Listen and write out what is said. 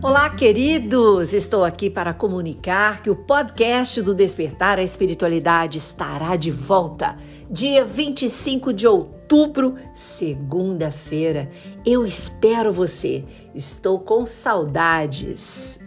Olá, queridos! Estou aqui para comunicar que o podcast do Despertar a Espiritualidade estará de volta dia 25 de outubro, segunda-feira. Eu espero você. Estou com saudades.